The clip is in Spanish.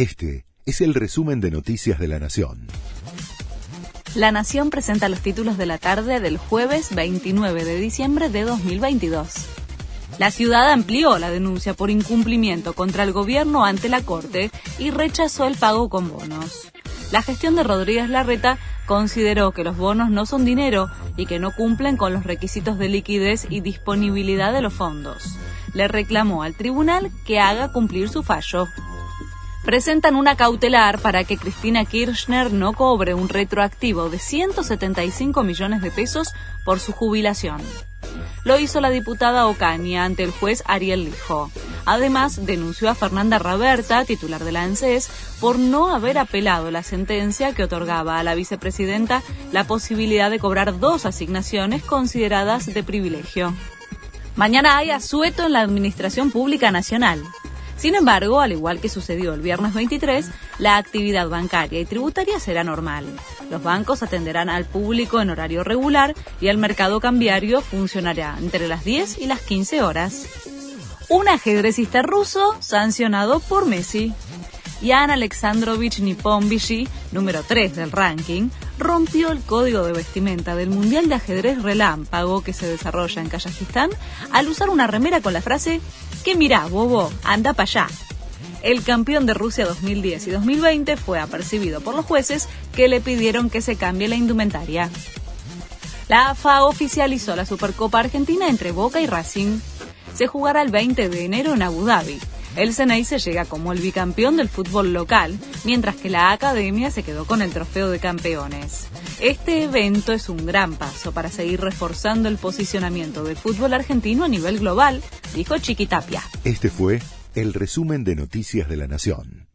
Este es el resumen de Noticias de la Nación. La Nación presenta los títulos de la tarde del jueves 29 de diciembre de 2022. La ciudad amplió la denuncia por incumplimiento contra el gobierno ante la Corte y rechazó el pago con bonos. La gestión de Rodríguez Larreta consideró que los bonos no son dinero y que no cumplen con los requisitos de liquidez y disponibilidad de los fondos. Le reclamó al tribunal que haga cumplir su fallo presentan una cautelar para que Cristina Kirchner no cobre un retroactivo de 175 millones de pesos por su jubilación. Lo hizo la diputada Ocaña ante el juez Ariel Lijo. Además, denunció a Fernanda Raberta, titular de la ANSES, por no haber apelado la sentencia que otorgaba a la vicepresidenta la posibilidad de cobrar dos asignaciones consideradas de privilegio. Mañana hay asueto en la Administración Pública Nacional. Sin embargo, al igual que sucedió el viernes 23, la actividad bancaria y tributaria será normal. Los bancos atenderán al público en horario regular y el mercado cambiario funcionará entre las 10 y las 15 horas. Un ajedrecista ruso sancionado por Messi. Jan Alexandrovich Nippon-Vichy, número 3 del ranking, rompió el código de vestimenta del Mundial de Ajedrez Relámpago que se desarrolla en Kazajistán al usar una remera con la frase que mira, bobo, anda para allá. El campeón de Rusia 2010 y 2020 fue apercibido por los jueces que le pidieron que se cambie la indumentaria. La AFA oficializó la Supercopa Argentina entre Boca y Racing. Se jugará el 20 de enero en Abu Dhabi. El Ceney se llega como el bicampeón del fútbol local, mientras que la Academia se quedó con el trofeo de campeones. Este evento es un gran paso para seguir reforzando el posicionamiento del fútbol argentino a nivel global, dijo Chiquitapia. Este fue el resumen de Noticias de la Nación.